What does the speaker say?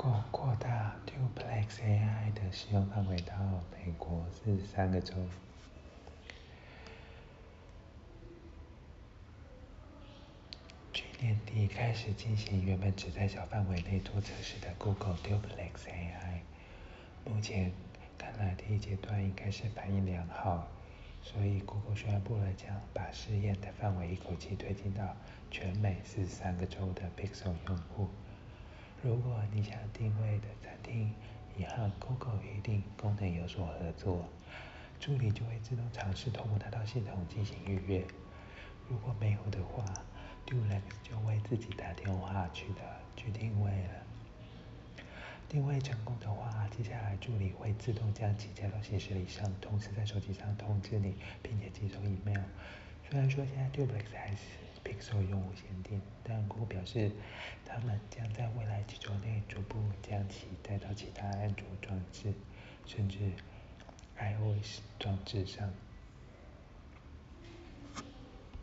过扩大 Duplex AI 的使用范围到美国四十三个州。去年底开始进行原本只在小范围内做测试的 Google Duplex AI，目前看来第一阶段应该是反应良好，所以 Google 宣布了将把试验的范围一口气推进到全美四十三个州的 Pixel 用户。如果你想定位的餐厅已和 Google 预订功能有所合作，助理就会自动尝试通过它到系统进行预约。如果没有的话，Duplex 就会自己打电话去的去定位了。定位成功的话，接下来助理会自动将其加到行事历上，同时在手机上通知你，并且寄送 email。虽然说现在 Duplex 还是 Pixel 用户限定，但 Google 表示，他们将在未来几周内逐步将其带到其他安卓装置，甚至 iOS 装置上。